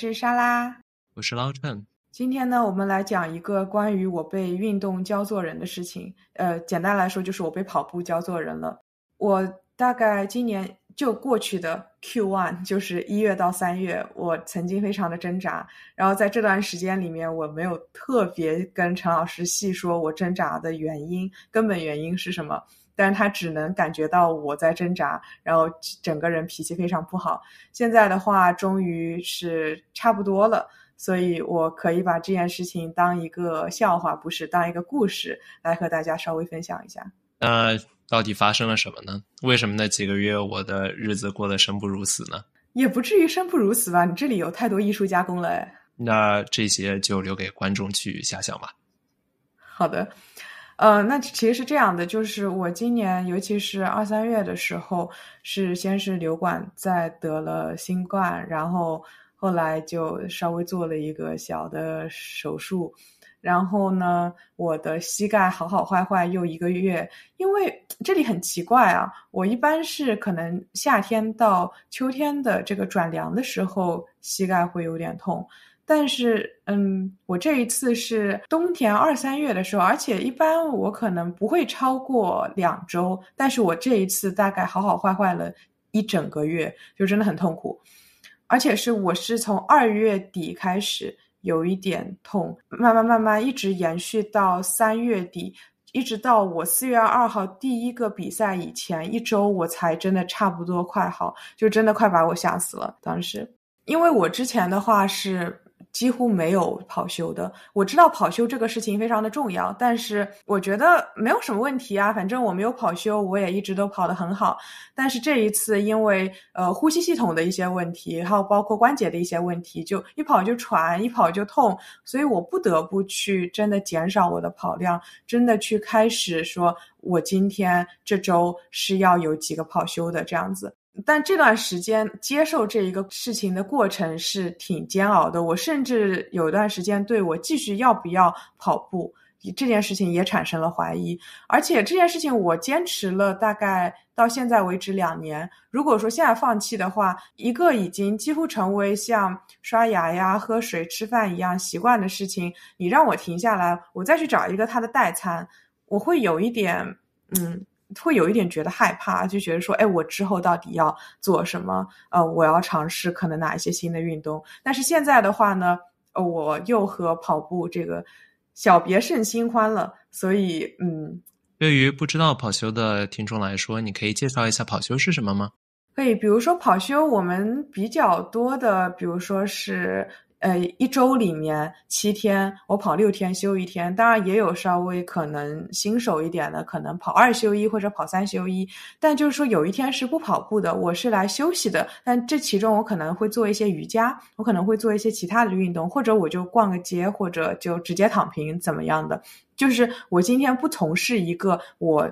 是莎拉，我是老陈。今天呢，我们来讲一个关于我被运动教做人的事情。呃，简单来说，就是我被跑步教做人了。我大概今年就过去的 Q one，就是一月到三月，我曾经非常的挣扎。然后在这段时间里面，我没有特别跟陈老师细说我挣扎的原因，根本原因是什么。但是他只能感觉到我在挣扎，然后整个人脾气非常不好。现在的话，终于是差不多了，所以我可以把这件事情当一个笑话，不是当一个故事来和大家稍微分享一下。那到底发生了什么呢？为什么那几个月我的日子过得生不如死呢？也不至于生不如死吧？你这里有太多艺术加工了哎。那这些就留给观众去遐想吧。好的。呃，那其实是这样的，就是我今年，尤其是二三月的时候，是先是流感，再得了新冠，然后后来就稍微做了一个小的手术，然后呢，我的膝盖好好坏坏又一个月，因为这里很奇怪啊，我一般是可能夏天到秋天的这个转凉的时候，膝盖会有点痛。但是，嗯，我这一次是冬天二三月的时候，而且一般我可能不会超过两周，但是我这一次大概好好坏坏了一整个月，就真的很痛苦，而且是我是从二月底开始有一点痛，慢慢慢慢一直延续到三月底，一直到我四月二号第一个比赛以前一周，我才真的差不多快好，就真的快把我吓死了。当时，因为我之前的话是。几乎没有跑休的。我知道跑休这个事情非常的重要，但是我觉得没有什么问题啊。反正我没有跑休，我也一直都跑得很好。但是这一次，因为呃呼吸系统的一些问题，还有包括关节的一些问题，就一跑就喘，一跑就痛，所以我不得不去真的减少我的跑量，真的去开始说，我今天这周是要有几个跑休的这样子。但这段时间接受这一个事情的过程是挺煎熬的，我甚至有一段时间对我继续要不要跑步这件事情也产生了怀疑。而且这件事情我坚持了大概到现在为止两年，如果说现在放弃的话，一个已经几乎成为像刷牙呀、喝水、吃饭一样习惯的事情，你让我停下来，我再去找一个它的代餐，我会有一点嗯。会有一点觉得害怕，就觉得说，哎，我之后到底要做什么？呃，我要尝试可能哪一些新的运动？但是现在的话呢，呃，我又和跑步这个小别胜新欢了，所以，嗯，对于不知道跑修的听众来说，你可以介绍一下跑修是什么吗？可以，比如说跑修，我们比较多的，比如说是。呃，一周里面七天，我跑六天休一天，当然也有稍微可能新手一点的，可能跑二休一或者跑三休一。但就是说有一天是不跑步的，我是来休息的。但这其中我可能会做一些瑜伽，我可能会做一些其他的运动，或者我就逛个街，或者就直接躺平怎么样的。就是我今天不从事一个我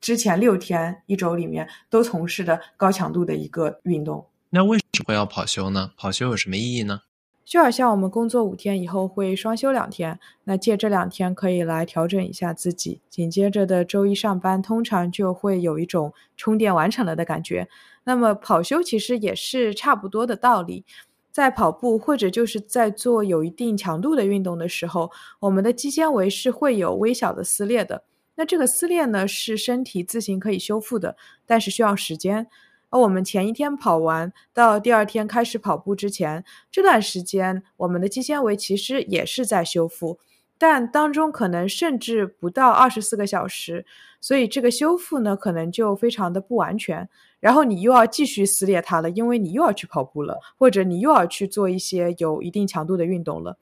之前六天一周里面都从事的高强度的一个运动。那为什么要跑休呢？跑休有什么意义呢？就好像我们工作五天以后会双休两天，那借这两天可以来调整一下自己，紧接着的周一上班，通常就会有一种充电完成了的感觉。那么跑休其实也是差不多的道理，在跑步或者就是在做有一定强度的运动的时候，我们的肌纤维是会有微小的撕裂的。那这个撕裂呢，是身体自行可以修复的，但是需要时间。而我们前一天跑完到第二天开始跑步之前，这段时间我们的肌纤维其实也是在修复，但当中可能甚至不到二十四个小时，所以这个修复呢可能就非常的不完全。然后你又要继续撕裂它了，因为你又要去跑步了，或者你又要去做一些有一定强度的运动了。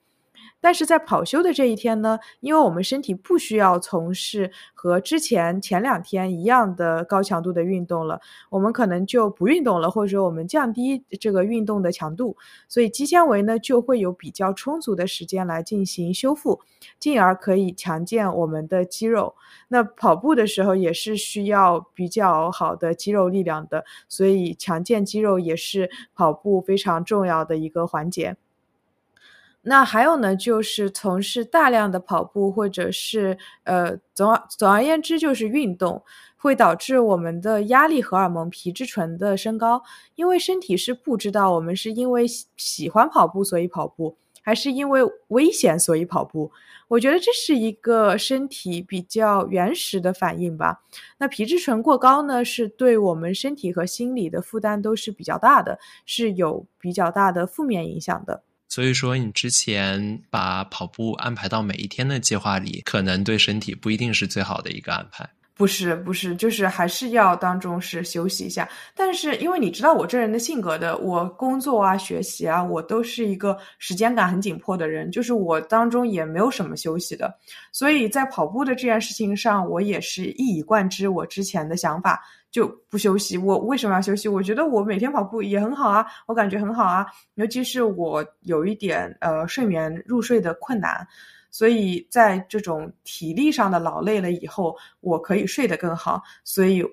但是在跑休的这一天呢，因为我们身体不需要从事和之前前两天一样的高强度的运动了，我们可能就不运动了，或者我们降低这个运动的强度，所以肌纤维呢就会有比较充足的时间来进行修复，进而可以强健我们的肌肉。那跑步的时候也是需要比较好的肌肉力量的，所以强健肌肉也是跑步非常重要的一个环节。那还有呢，就是从事大量的跑步，或者是呃，总而总而言之就是运动，会导致我们的压力荷尔蒙皮质醇的升高。因为身体是不知道我们是因为喜喜欢跑步所以跑步，还是因为危险所以跑步。我觉得这是一个身体比较原始的反应吧。那皮质醇过高呢，是对我们身体和心理的负担都是比较大的，是有比较大的负面影响的。所以说，你之前把跑步安排到每一天的计划里，可能对身体不一定是最好的一个安排。不是，不是，就是还是要当中是休息一下。但是因为你知道我这人的性格的，我工作啊、学习啊，我都是一个时间感很紧迫的人，就是我当中也没有什么休息的。所以在跑步的这件事情上，我也是一以贯之我之前的想法。就不休息，我为什么要休息？我觉得我每天跑步也很好啊，我感觉很好啊。尤其是我有一点呃睡眠入睡的困难，所以在这种体力上的劳累了以后，我可以睡得更好。所以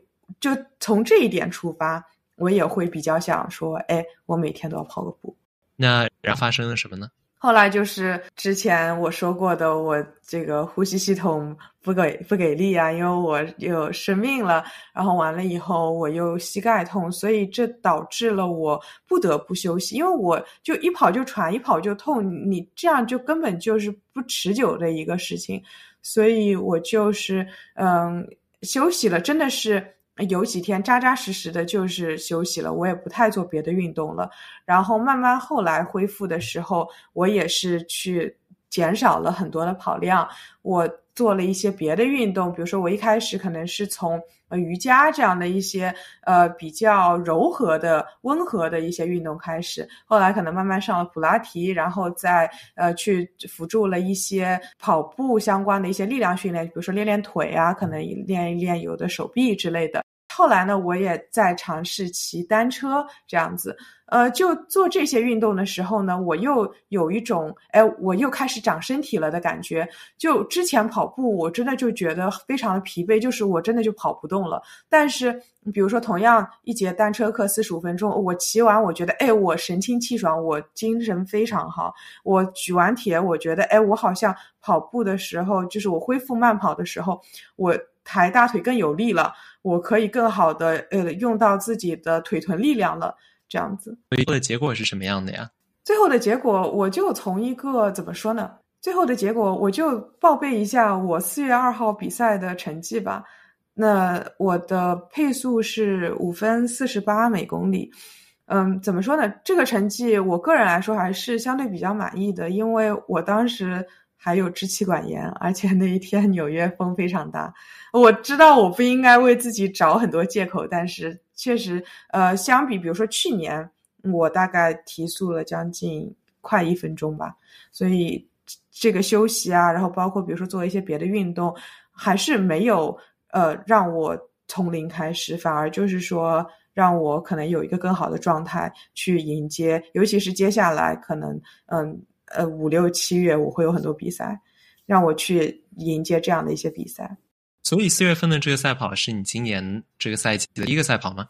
就从这一点出发，我也会比较想说，哎，我每天都要跑个步。那然后发生了什么呢？后来就是之前我说过的，我这个呼吸系统不给不给力啊，因为我又生病了，然后完了以后我又膝盖痛，所以这导致了我不得不休息，因为我就一跑就喘，一跑就痛，你这样就根本就是不持久的一个事情，所以我就是嗯休息了，真的是。有几天扎扎实实的，就是休息了，我也不太做别的运动了。然后慢慢后来恢复的时候，我也是去减少了很多的跑量。我做了一些别的运动，比如说我一开始可能是从呃瑜伽这样的一些呃比较柔和的、温和的一些运动开始，后来可能慢慢上了普拉提，然后再呃去辅助了一些跑步相关的一些力量训练，比如说练练腿啊，可能练一练有的手臂之类的。后来呢，我也在尝试骑单车这样子，呃，就做这些运动的时候呢，我又有一种，哎，我又开始长身体了的感觉。就之前跑步，我真的就觉得非常的疲惫，就是我真的就跑不动了。但是，比如说同样一节单车课四十五分钟，我骑完，我觉得，哎，我神清气爽，我精神非常好。我举完铁，我觉得，哎，我好像跑步的时候，就是我恢复慢跑的时候，我。抬大腿更有力了，我可以更好的呃用到自己的腿臀力量了，这样子。最后的结果是什么样的呀？最后的结果，我就从一个怎么说呢？最后的结果，我就报备一下我四月二号比赛的成绩吧。那我的配速是五分四十八每公里。嗯，怎么说呢？这个成绩我个人来说还是相对比较满意的，因为我当时。还有支气管炎，而且那一天纽约风非常大。我知道我不应该为自己找很多借口，但是确实，呃，相比比如说去年，我大概提速了将近快一分钟吧。所以这个休息啊，然后包括比如说做一些别的运动，还是没有呃让我从零开始，反而就是说让我可能有一个更好的状态去迎接，尤其是接下来可能嗯。呃，五六七月我会有很多比赛，让我去迎接这样的一些比赛。所以四月份的这个赛跑是你今年这个赛季的一个赛跑吗？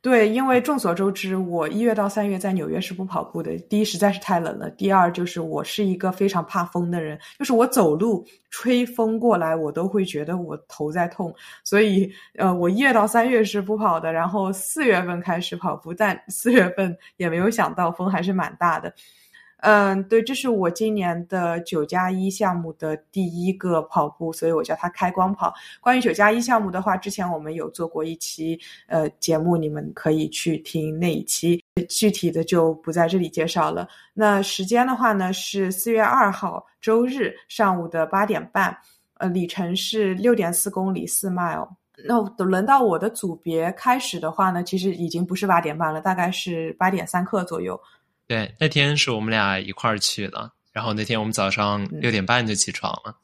对，因为众所周知，我一月到三月在纽约是不跑步的。第一，实在是太冷了；第二，就是我是一个非常怕风的人，就是我走路吹风过来，我都会觉得我头在痛。所以，呃，我一月到三月是不跑的，然后四月份开始跑步，但四月份也没有想到风还是蛮大的。嗯，对，这是我今年的九加一项目的第一个跑步，所以我叫它开光跑。关于九加一项目的话，之前我们有做过一期呃节目，你们可以去听那一期，具体的就不在这里介绍了。那时间的话呢，是四月二号周日上午的八点半，呃，里程是六点四公里四 mile。那轮到我的组别开始的话呢，其实已经不是八点半了，大概是八点三刻左右。对，那天是我们俩一块儿去的，然后那天我们早上六点半就起床了。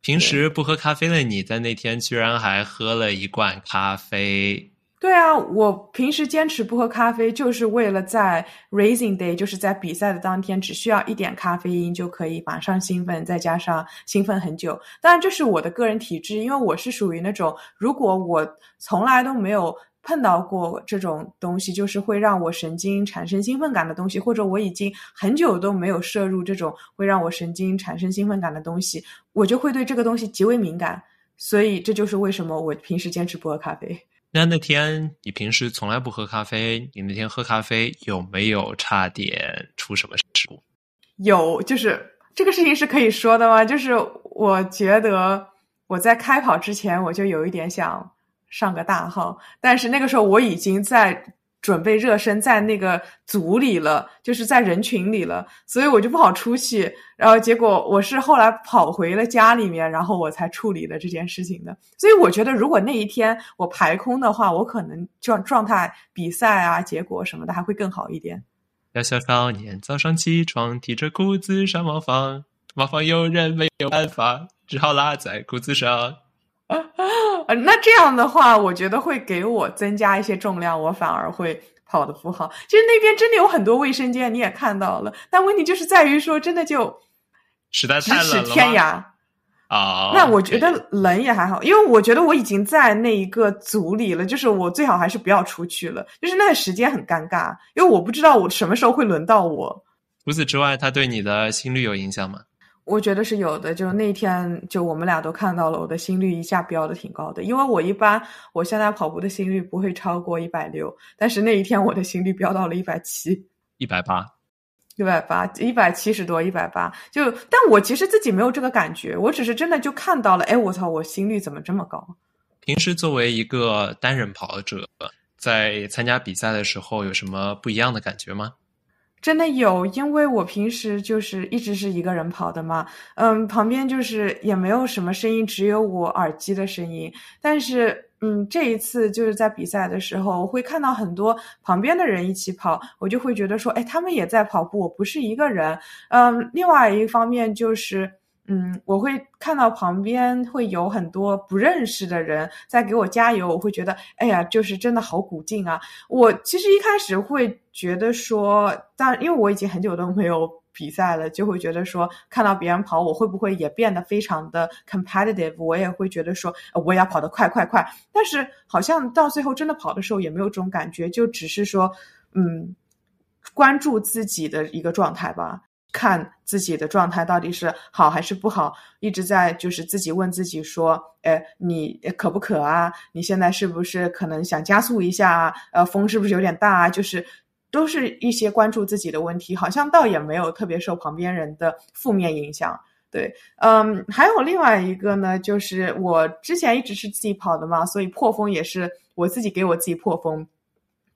平时不喝咖啡的你在那天居然还喝了一罐咖啡。对啊，我平时坚持不喝咖啡，就是为了在 Racing Day，就是在比赛的当天，只需要一点咖啡因就可以马上兴奋，再加上兴奋很久。当然，这是我的个人体质，因为我是属于那种如果我从来都没有。碰到过这种东西，就是会让我神经产生兴奋感的东西，或者我已经很久都没有摄入这种会让我神经产生兴奋感的东西，我就会对这个东西极为敏感。所以这就是为什么我平时坚持不喝咖啡。那那天你平时从来不喝咖啡，你那天喝咖啡有没有差点出什么事故？有，就是这个事情是可以说的吗？就是我觉得我在开跑之前我就有一点想上个大号，但是那个时候我已经在。准备热身在那个组里了，就是在人群里了，所以我就不好出去。然后结果我是后来跑回了家里面，然后我才处理了这件事情的。所以我觉得，如果那一天我排空的话，我可能状状态、比赛啊、结果什么的还会更好一点。小小少年早上起床，提着裤子上茅房，茅房有人没有办法，只好拉在裤子上。那这样的话，我觉得会给我增加一些重量，我反而会跑得不好。其实那边真的有很多卫生间，你也看到了，但问题就是在于说，真的就实在太冷了天涯啊！那我觉得冷也还好，因为我觉得我已经在那一个组里了，就是我最好还是不要出去了，就是那个时间很尴尬，因为我不知道我什么时候会轮到我。除此之外，他对你的心率有影响吗？我觉得是有的，就那天就我们俩都看到了，我的心率一下飙的挺高的。因为我一般我现在跑步的心率不会超过一百六，但是那一天我的心率飙到了一百七、一百八、一百八、一百七十多、一百八。就但我其实自己没有这个感觉，我只是真的就看到了，哎，我操，我心率怎么这么高？平时作为一个单人跑者，在参加比赛的时候有什么不一样的感觉吗？真的有，因为我平时就是一直是一个人跑的嘛，嗯，旁边就是也没有什么声音，只有我耳机的声音。但是，嗯，这一次就是在比赛的时候，我会看到很多旁边的人一起跑，我就会觉得说，哎，他们也在跑步，我不是一个人。嗯，另外一方面就是。嗯，我会看到旁边会有很多不认识的人在给我加油，我会觉得，哎呀，就是真的好鼓劲啊！我其实一开始会觉得说，但因为我已经很久都没有比赛了，就会觉得说，看到别人跑，我会不会也变得非常的 competitive？我也会觉得说，我也要跑得快快快。但是好像到最后真的跑的时候，也没有这种感觉，就只是说，嗯，关注自己的一个状态吧。看自己的状态到底是好还是不好，一直在就是自己问自己说：“哎，你渴不渴啊？你现在是不是可能想加速一下啊？呃，风是不是有点大啊？”就是都是一些关注自己的问题，好像倒也没有特别受旁边人的负面影响。对，嗯，还有另外一个呢，就是我之前一直是自己跑的嘛，所以破风也是我自己给我自己破风。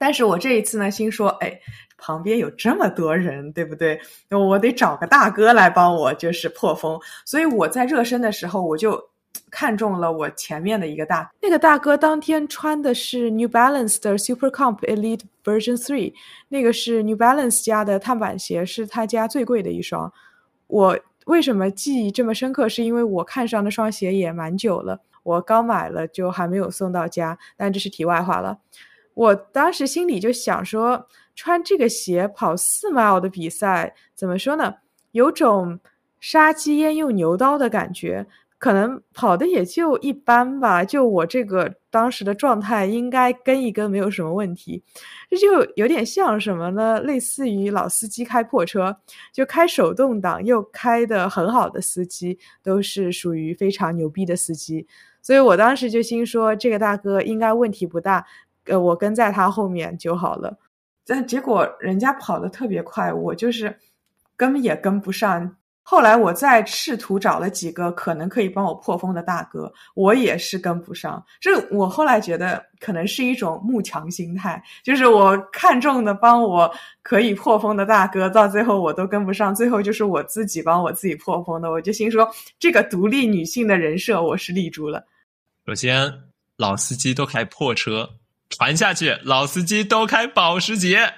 但是我这一次呢，心说，哎，旁边有这么多人，对不对？我得找个大哥来帮我，就是破风。所以我在热身的时候，我就看中了我前面的一个大那个大哥，当天穿的是 New Balance 的 Super Comp Elite Version Three，那个是 New Balance 家的碳板鞋，是他家最贵的一双。我为什么记忆这么深刻？是因为我看上那双鞋也蛮久了，我刚买了就还没有送到家。但这是题外话了。我当时心里就想说，穿这个鞋跑四 mile 的比赛，怎么说呢？有种杀鸡焉用牛刀的感觉。可能跑的也就一般吧，就我这个当时的状态，应该跟一跟没有什么问题。这就有点像什么呢？类似于老司机开破车，就开手动挡又开的很好的司机，都是属于非常牛逼的司机。所以我当时就心说，这个大哥应该问题不大。呃，我跟在他后面就好了，但结果人家跑得特别快，我就是跟也跟不上。后来我再试图找了几个可能可以帮我破风的大哥，我也是跟不上。这我后来觉得可能是一种慕强心态，就是我看中的帮我可以破风的大哥，到最后我都跟不上，最后就是我自己帮我自己破风的。我就心说，这个独立女性的人设我是立住了。首先，老司机都开破车。传下去，老司机都开保时捷。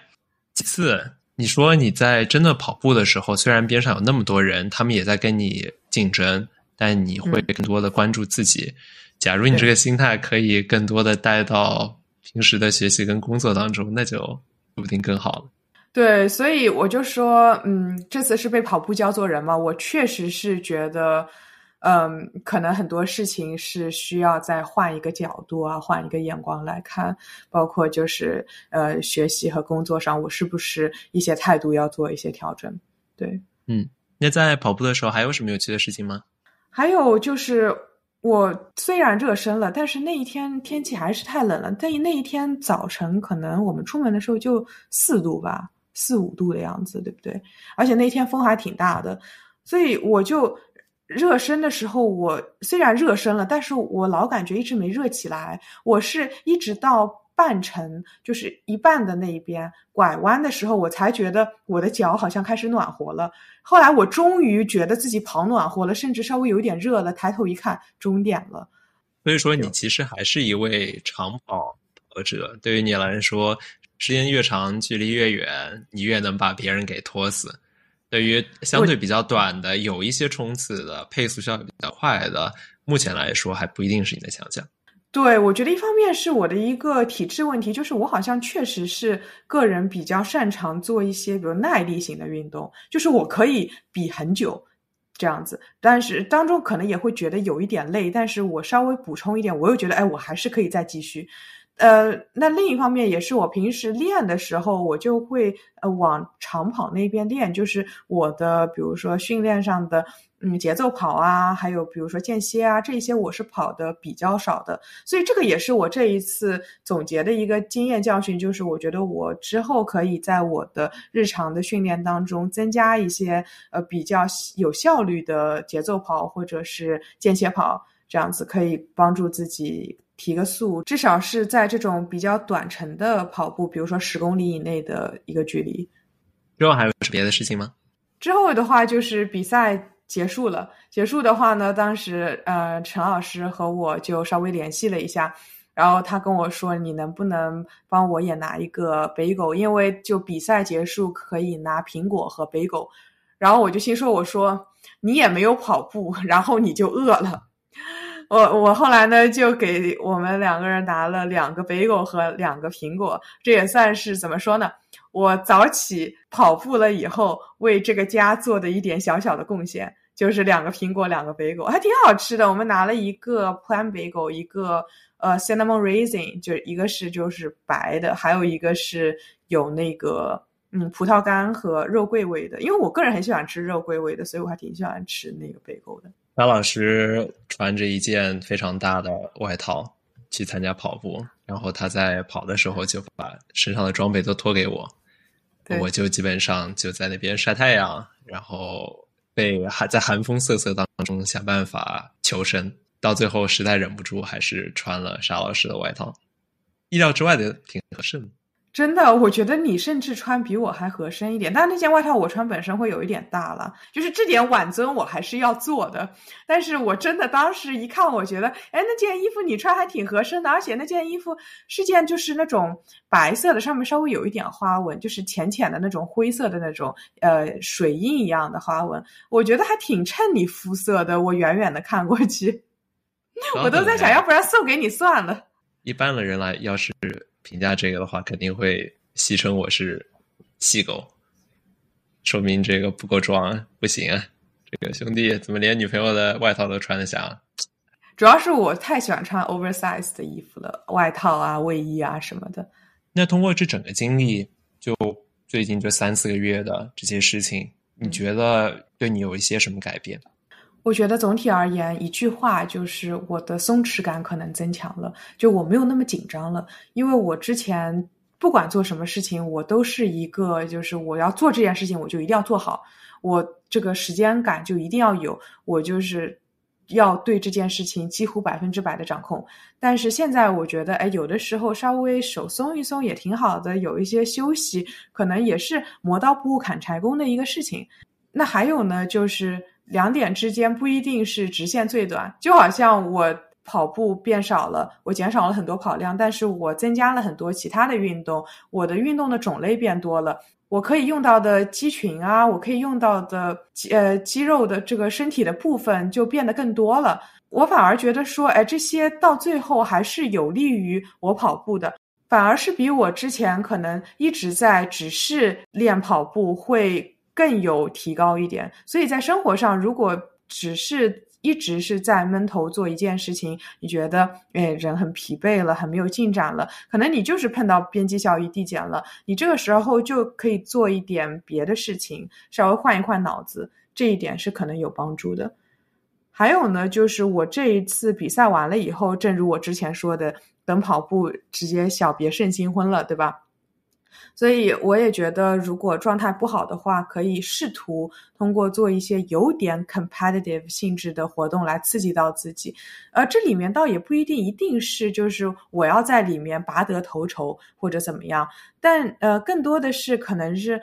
其次，你说你在真的跑步的时候，虽然边上有那么多人，他们也在跟你竞争，但你会更多的关注自己。假如你这个心态可以更多的带到平时的学习跟工作当中，那就说不定更好了。对，所以我就说，嗯，这次是被跑步教做人嘛，我确实是觉得。嗯，可能很多事情是需要再换一个角度啊，换一个眼光来看，包括就是呃，学习和工作上，我是不是一些态度要做一些调整？对，嗯，那在跑步的时候还有什么有趣的事情吗？还有就是，我虽然热身了，但是那一天天气还是太冷了。但那一天早晨，可能我们出门的时候就四度吧，四五度的样子，对不对？而且那天风还挺大的，所以我就。热身的时候，我虽然热身了，但是我老感觉一直没热起来。我是一直到半程，就是一半的那一边拐弯的时候，我才觉得我的脚好像开始暖和了。后来我终于觉得自己跑暖和了，甚至稍微有点热了。抬头一看，终点了。所以说，你其实还是一位长跑跑者。对于你来说，时间越长，距离越远，你越能把别人给拖死。对于相对比较短的、有一些冲刺的、配速效率比较快的，目前来说还不一定是你的强项。对，我觉得一方面是我的一个体质问题，就是我好像确实是个人比较擅长做一些比如耐力型的运动，就是我可以比很久这样子，但是当中可能也会觉得有一点累，但是我稍微补充一点，我又觉得哎，我还是可以再继续。呃，那另一方面也是我平时练的时候，我就会呃往长跑那边练，就是我的比如说训练上的嗯节奏跑啊，还有比如说间歇啊，这些我是跑的比较少的，所以这个也是我这一次总结的一个经验教训，就是我觉得我之后可以在我的日常的训练当中增加一些呃比较有效率的节奏跑或者是间歇跑，这样子可以帮助自己。提个速，至少是在这种比较短程的跑步，比如说十公里以内的一个距离。之后还有别的事情吗？之后的话就是比赛结束了。结束的话呢，当时呃陈老师和我就稍微联系了一下，然后他跟我说：“你能不能帮我也拿一个北狗？因为就比赛结束可以拿苹果和北狗。”然后我就心说：“我说你也没有跑步，然后你就饿了。”我我后来呢，就给我们两个人拿了两个贝果和两个苹果，这也算是怎么说呢？我早起跑步了以后，为这个家做的一点小小的贡献，就是两个苹果，两个贝果，还挺好吃的。我们拿了一个 Plan 贝果，一个呃 Cinnamon Raisin，就一个是就是白的，还有一个是有那个嗯葡萄干和肉桂味的。因为我个人很喜欢吃肉桂味的，所以我还挺喜欢吃那个贝果的。张老师穿着一件非常大的外套去参加跑步，然后他在跑的时候就把身上的装备都脱给我，我就基本上就在那边晒太阳，然后被还在寒风瑟瑟当中想办法求生，到最后实在忍不住，还是穿了沙老师的外套，意料之外的挺合适的。真的，我觉得你甚至穿比我还合身一点，但是那件外套我穿本身会有一点大了，就是这点挽尊我还是要做的。但是我真的当时一看，我觉得，哎，那件衣服你穿还挺合身的，而且那件衣服是件就是那种白色的，上面稍微有一点花纹，就是浅浅的那种灰色的那种呃水印一样的花纹，我觉得还挺衬你肤色的。我远远的看过去，我都在想要不然送给你算了。一般的人来，要是。评价这个的话，肯定会戏称我是细狗，说明这个不够壮，不行啊！这个兄弟怎么连女朋友的外套都穿得下？主要是我太喜欢穿 oversize 的衣服了，外套啊、卫衣啊什么的。那通过这整个经历，就最近这三四个月的这些事情，你觉得对你有一些什么改变？我觉得总体而言，一句话就是我的松弛感可能增强了，就我没有那么紧张了。因为我之前不管做什么事情，我都是一个就是我要做这件事情，我就一定要做好，我这个时间感就一定要有，我就是要对这件事情几乎百分之百的掌控。但是现在我觉得，哎，有的时候稍微手松一松也挺好的，有一些休息，可能也是磨刀不误砍柴工的一个事情。那还有呢，就是。两点之间不一定是直线最短，就好像我跑步变少了，我减少了很多跑量，但是我增加了很多其他的运动，我的运动的种类变多了，我可以用到的肌群啊，我可以用到的呃肌肉的这个身体的部分就变得更多了。我反而觉得说，哎，这些到最后还是有利于我跑步的，反而是比我之前可能一直在只是练跑步会。更有提高一点，所以在生活上，如果只是一直是在闷头做一件事情，你觉得哎人很疲惫了，很没有进展了，可能你就是碰到边际效益递减了，你这个时候就可以做一点别的事情，稍微换一换脑子，这一点是可能有帮助的。还有呢，就是我这一次比赛完了以后，正如我之前说的，等跑步直接小别胜新婚了，对吧？所以我也觉得，如果状态不好的话，可以试图通过做一些有点 competitive 性质的活动来刺激到自己。呃，这里面倒也不一定一定是就是我要在里面拔得头筹或者怎么样，但呃，更多的是可能是。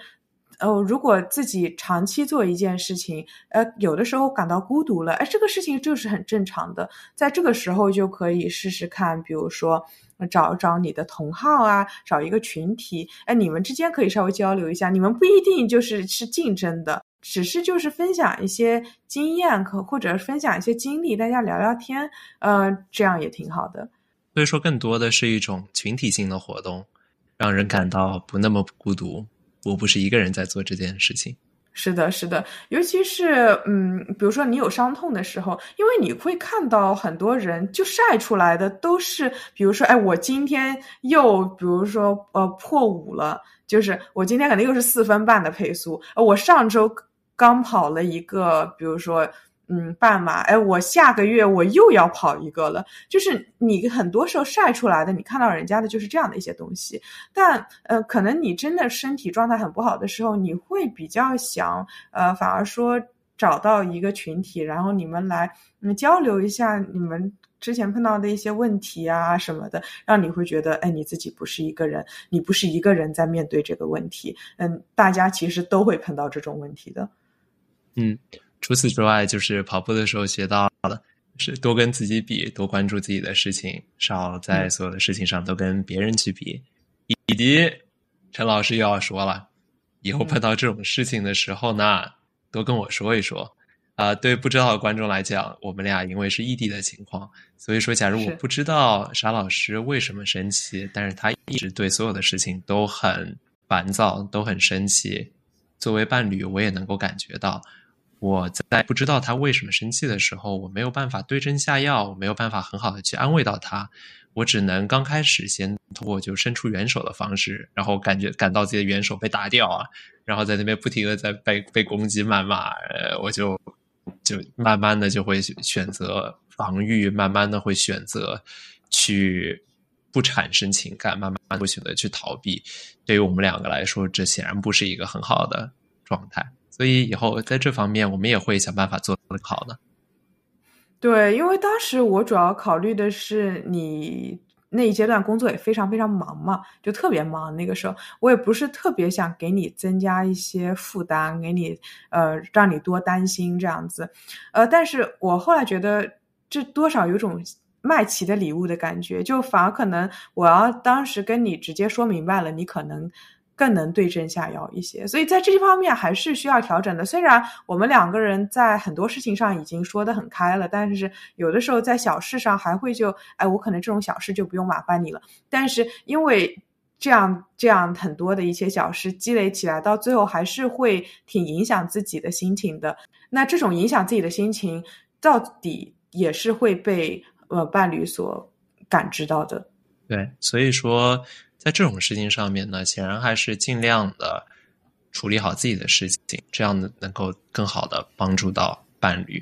哦，如果自己长期做一件事情，呃，有的时候感到孤独了，哎，这个事情就是很正常的，在这个时候就可以试试看，比如说找找你的同好啊，找一个群体，哎，你们之间可以稍微交流一下，你们不一定就是是竞争的，只是就是分享一些经验，可或者分享一些经历，大家聊聊天，呃，这样也挺好的。所以说，更多的是一种群体性的活动，让人感到不那么孤独。我不是一个人在做这件事情，是的，是的，尤其是嗯，比如说你有伤痛的时候，因为你会看到很多人就晒出来的都是，比如说，哎，我今天又比如说呃破五了，就是我今天可能又是四分半的配速，呃我上周刚跑了一个，比如说。嗯，半马，哎，我下个月我又要跑一个了。就是你很多时候晒出来的，你看到人家的就是这样的一些东西。但呃，可能你真的身体状态很不好的时候，你会比较想呃，反而说找到一个群体，然后你们来嗯交流一下你们之前碰到的一些问题啊什么的，让你会觉得哎，你自己不是一个人，你不是一个人在面对这个问题。嗯，大家其实都会碰到这种问题的。嗯。除此之外，就是跑步的时候学到的，是多跟自己比，多关注自己的事情，少在所有的事情上都跟别人去比。以及陈老师又要说了，以后碰到这种事情的时候呢，多跟我说一说。啊，对不知道的观众来讲，我们俩因为是异地的情况，所以说，假如我不知道沙老师为什么生气，但是他一直对所有的事情都很烦躁，都很生气。作为伴侣，我也能够感觉到。我在不知道他为什么生气的时候，我没有办法对症下药，我没有办法很好的去安慰到他，我只能刚开始先通过就伸出援手的方式，然后感觉感到自己的援手被打掉啊，然后在那边不停的在被被攻击谩骂，呃，我就就慢慢的就会选择防御，慢慢的会选择去不产生情感，慢慢会选择去逃避。对于我们两个来说，这显然不是一个很好的状态。所以以后在这方面，我们也会想办法做得好的。对，因为当时我主要考虑的是你那一阶段工作也非常非常忙嘛，就特别忙。那个时候我也不是特别想给你增加一些负担，给你呃让你多担心这样子。呃，但是我后来觉得这多少有种卖旗的礼物的感觉，就反而可能我要当时跟你直接说明白了，你可能。更能对症下药一些，所以在这方面还是需要调整的。虽然我们两个人在很多事情上已经说得很开了，但是有的时候在小事上还会就，哎，我可能这种小事就不用麻烦你了。但是因为这样这样很多的一些小事积累起来，到最后还是会挺影响自己的心情的。那这种影响自己的心情，到底也是会被呃伴侣所感知到的。对，所以说。在这种事情上面呢，显然还是尽量的处理好自己的事情，这样的能够更好的帮助到伴侣。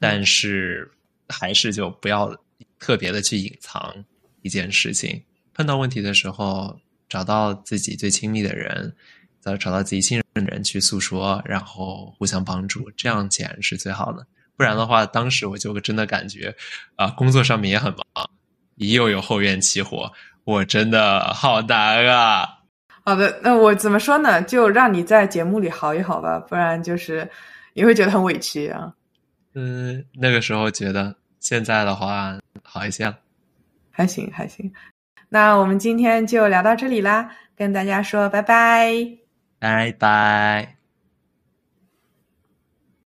但是还是就不要特别的去隐藏一件事情。碰到问题的时候，找到自己最亲密的人，再找到自己信任的人去诉说，然后互相帮助，这样显然是最好的。不然的话，当时我就真的感觉啊，工作上面也很忙，又有后院起火。我真的好难啊！好的，那我怎么说呢？就让你在节目里好一好吧，不然就是你会觉得很委屈啊。嗯，那个时候觉得，现在的话好一些了，还行还行。那我们今天就聊到这里啦，跟大家说拜拜，拜拜。